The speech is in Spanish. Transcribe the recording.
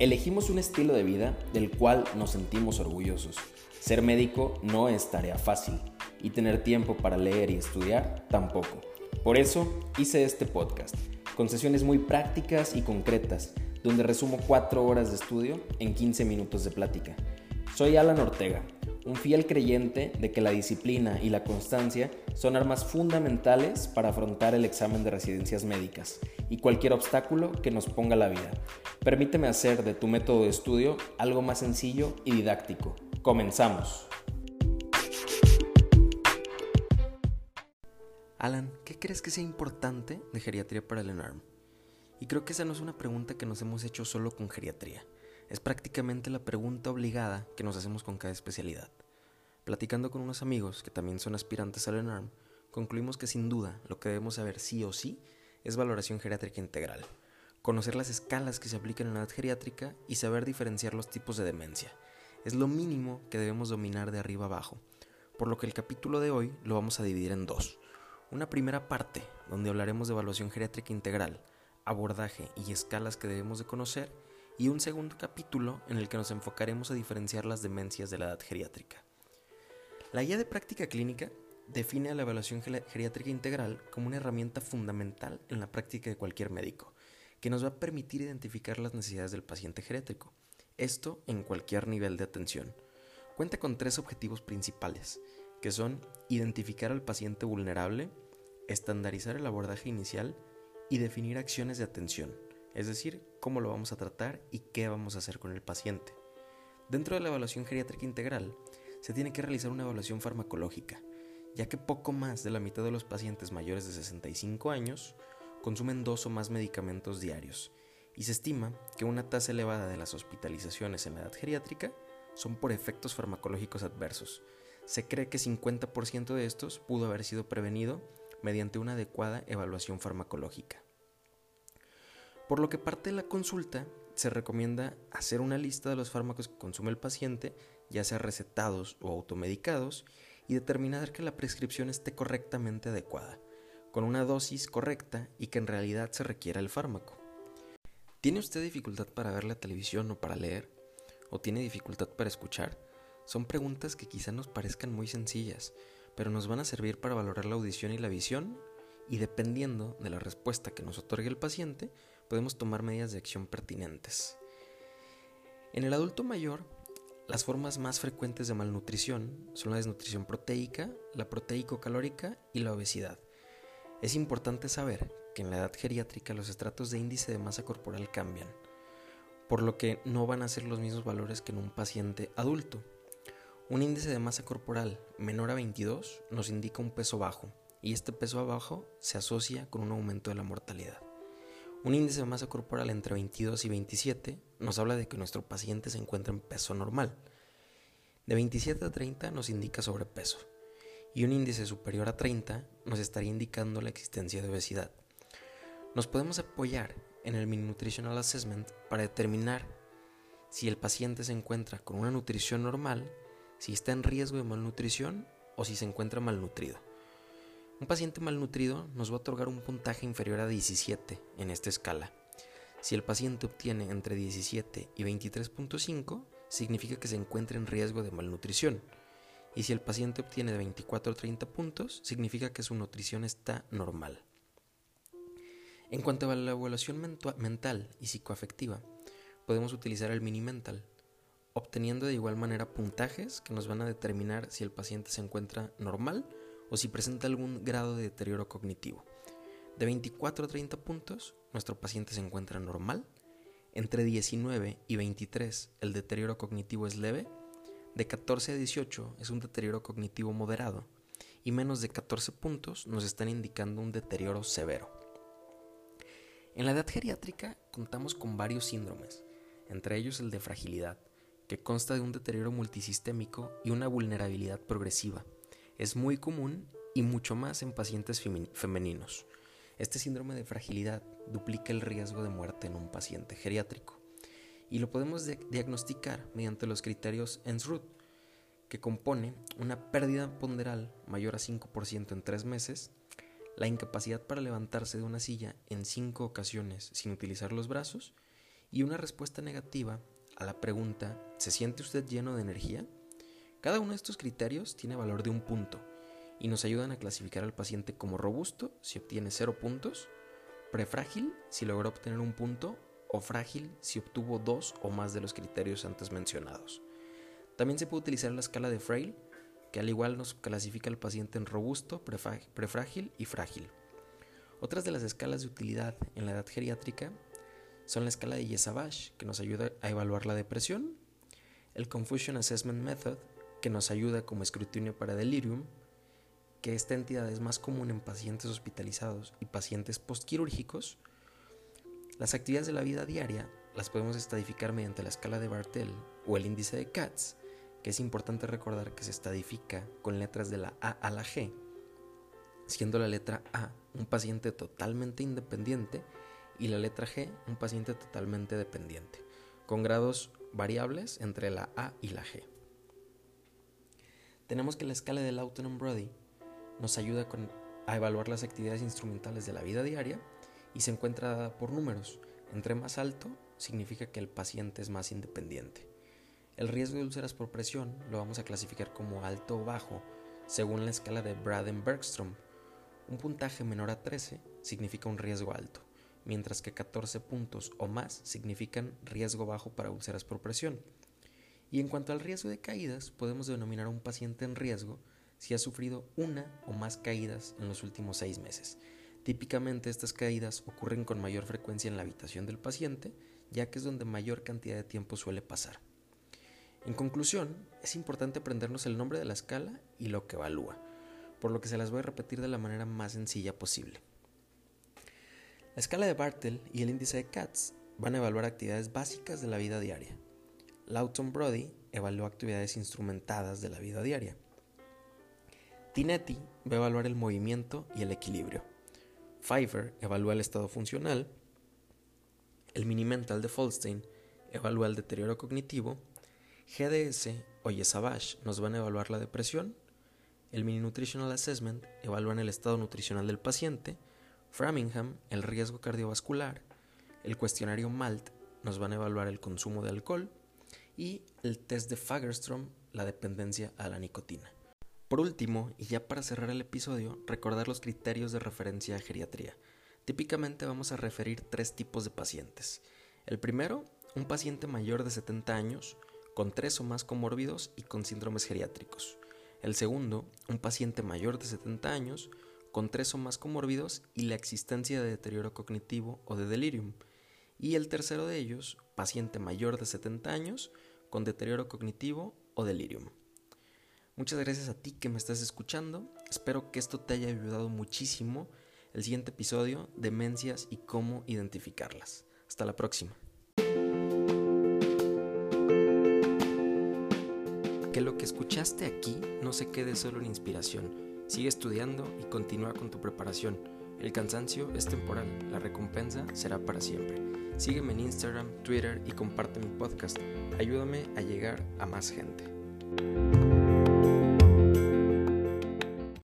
Elegimos un estilo de vida del cual nos sentimos orgullosos. Ser médico no es tarea fácil y tener tiempo para leer y estudiar tampoco. Por eso hice este podcast, con sesiones muy prácticas y concretas, donde resumo 4 horas de estudio en 15 minutos de plática. Soy Alan Ortega, un fiel creyente de que la disciplina y la constancia son armas fundamentales para afrontar el examen de residencias médicas y cualquier obstáculo que nos ponga la vida. Permíteme hacer de tu método de estudio algo más sencillo y didáctico. Comenzamos. Alan, ¿qué crees que sea importante de geriatría para el ENARM? Y creo que esa no es una pregunta que nos hemos hecho solo con geriatría. Es prácticamente la pregunta obligada que nos hacemos con cada especialidad. Platicando con unos amigos que también son aspirantes al ENARM, concluimos que sin duda lo que debemos saber sí o sí es valoración geriátrica integral, conocer las escalas que se aplican en la edad geriátrica y saber diferenciar los tipos de demencia. Es lo mínimo que debemos dominar de arriba abajo, por lo que el capítulo de hoy lo vamos a dividir en dos. Una primera parte, donde hablaremos de evaluación geriátrica integral, abordaje y escalas que debemos de conocer, y un segundo capítulo en el que nos enfocaremos a diferenciar las demencias de la edad geriátrica. La guía de práctica clínica define a la evaluación geriátrica integral como una herramienta fundamental en la práctica de cualquier médico, que nos va a permitir identificar las necesidades del paciente geriátrico, esto en cualquier nivel de atención. Cuenta con tres objetivos principales, que son identificar al paciente vulnerable, estandarizar el abordaje inicial y definir acciones de atención es decir, cómo lo vamos a tratar y qué vamos a hacer con el paciente. Dentro de la evaluación geriátrica integral, se tiene que realizar una evaluación farmacológica, ya que poco más de la mitad de los pacientes mayores de 65 años consumen dos o más medicamentos diarios, y se estima que una tasa elevada de las hospitalizaciones en la edad geriátrica son por efectos farmacológicos adversos. Se cree que 50% de estos pudo haber sido prevenido mediante una adecuada evaluación farmacológica. Por lo que parte de la consulta se recomienda hacer una lista de los fármacos que consume el paciente, ya sea recetados o automedicados, y determinar que la prescripción esté correctamente adecuada, con una dosis correcta y que en realidad se requiera el fármaco. ¿Tiene usted dificultad para ver la televisión o para leer? ¿O tiene dificultad para escuchar? Son preguntas que quizá nos parezcan muy sencillas, pero nos van a servir para valorar la audición y la visión y dependiendo de la respuesta que nos otorgue el paciente, podemos tomar medidas de acción pertinentes. En el adulto mayor, las formas más frecuentes de malnutrición son la desnutrición proteica, la proteico-calórica y la obesidad. Es importante saber que en la edad geriátrica los estratos de índice de masa corporal cambian, por lo que no van a ser los mismos valores que en un paciente adulto. Un índice de masa corporal menor a 22 nos indica un peso bajo, y este peso bajo se asocia con un aumento de la mortalidad. Un índice de masa corporal entre 22 y 27 nos habla de que nuestro paciente se encuentra en peso normal. De 27 a 30 nos indica sobrepeso. Y un índice superior a 30 nos estaría indicando la existencia de obesidad. Nos podemos apoyar en el Nutritional Assessment para determinar si el paciente se encuentra con una nutrición normal, si está en riesgo de malnutrición o si se encuentra malnutrido. Un paciente malnutrido nos va a otorgar un puntaje inferior a 17 en esta escala. Si el paciente obtiene entre 17 y 23.5, significa que se encuentra en riesgo de malnutrición. Y si el paciente obtiene de 24 a 30 puntos, significa que su nutrición está normal. En cuanto a la evaluación mental y psicoafectiva, podemos utilizar el mini mental, obteniendo de igual manera puntajes que nos van a determinar si el paciente se encuentra normal o si presenta algún grado de deterioro cognitivo. De 24 a 30 puntos, nuestro paciente se encuentra normal. Entre 19 y 23, el deterioro cognitivo es leve. De 14 a 18 es un deterioro cognitivo moderado. Y menos de 14 puntos nos están indicando un deterioro severo. En la edad geriátrica contamos con varios síndromes, entre ellos el de fragilidad, que consta de un deterioro multisistémico y una vulnerabilidad progresiva es muy común y mucho más en pacientes femeninos. Este síndrome de fragilidad duplica el riesgo de muerte en un paciente geriátrico y lo podemos diagnosticar mediante los criterios ENSRUD, que compone una pérdida ponderal mayor a 5% en 3 meses, la incapacidad para levantarse de una silla en 5 ocasiones sin utilizar los brazos y una respuesta negativa a la pregunta ¿se siente usted lleno de energía? Cada uno de estos criterios tiene valor de un punto y nos ayudan a clasificar al paciente como robusto si obtiene 0 puntos, prefrágil si logró obtener un punto o frágil si obtuvo dos o más de los criterios antes mencionados. También se puede utilizar la escala de Frail, que al igual nos clasifica al paciente en robusto, prefrágil y frágil. Otras de las escalas de utilidad en la edad geriátrica son la escala de Yesabash, que nos ayuda a evaluar la depresión, el Confusion Assessment Method, que nos ayuda como escrutinio para delirium, que esta entidad es más común en pacientes hospitalizados y pacientes postquirúrgicos, las actividades de la vida diaria las podemos estadificar mediante la escala de Bartel o el índice de Katz, que es importante recordar que se estadifica con letras de la A a la G, siendo la letra A un paciente totalmente independiente y la letra G un paciente totalmente dependiente, con grados variables entre la A y la G. Tenemos que la escala del Autonom Brody nos ayuda a evaluar las actividades instrumentales de la vida diaria y se encuentra dada por números. Entre más alto significa que el paciente es más independiente. El riesgo de úlceras por presión lo vamos a clasificar como alto o bajo según la escala de Braden-Bergstrom. Un puntaje menor a 13 significa un riesgo alto, mientras que 14 puntos o más significan riesgo bajo para úlceras por presión. Y en cuanto al riesgo de caídas, podemos denominar a un paciente en riesgo si ha sufrido una o más caídas en los últimos seis meses. Típicamente estas caídas ocurren con mayor frecuencia en la habitación del paciente, ya que es donde mayor cantidad de tiempo suele pasar. En conclusión, es importante aprendernos el nombre de la escala y lo que evalúa, por lo que se las voy a repetir de la manera más sencilla posible. La escala de Bartel y el índice de Katz van a evaluar actividades básicas de la vida diaria. Lawton Brody evalúa actividades instrumentadas de la vida diaria. Tinetti va a evaluar el movimiento y el equilibrio. Pfeiffer evalúa el estado funcional. El Mini-Mental de Folstein evalúa el deterioro cognitivo. GDS o Yesabash nos van a evaluar la depresión. El Mini Nutritional Assessment evalúa el estado nutricional del paciente. Framingham el riesgo cardiovascular. El cuestionario MALT nos van a evaluar el consumo de alcohol. Y el test de Fagerstrom la dependencia a la nicotina. Por último, y ya para cerrar el episodio, recordar los criterios de referencia a geriatría. Típicamente vamos a referir tres tipos de pacientes. El primero, un paciente mayor de 70 años, con tres o más comórbidos y con síndromes geriátricos. El segundo, un paciente mayor de 70 años, con tres o más comórbidos y la existencia de deterioro cognitivo o de delirium. Y el tercero de ellos, paciente mayor de 70 años, con deterioro cognitivo o delirium. Muchas gracias a ti que me estás escuchando. Espero que esto te haya ayudado muchísimo. El siguiente episodio, demencias y cómo identificarlas. Hasta la próxima. Que lo que escuchaste aquí no se quede solo en inspiración. Sigue estudiando y continúa con tu preparación. El cansancio es temporal, la recompensa será para siempre. Sígueme en Instagram, Twitter y comparte mi podcast. Ayúdame a llegar a más gente.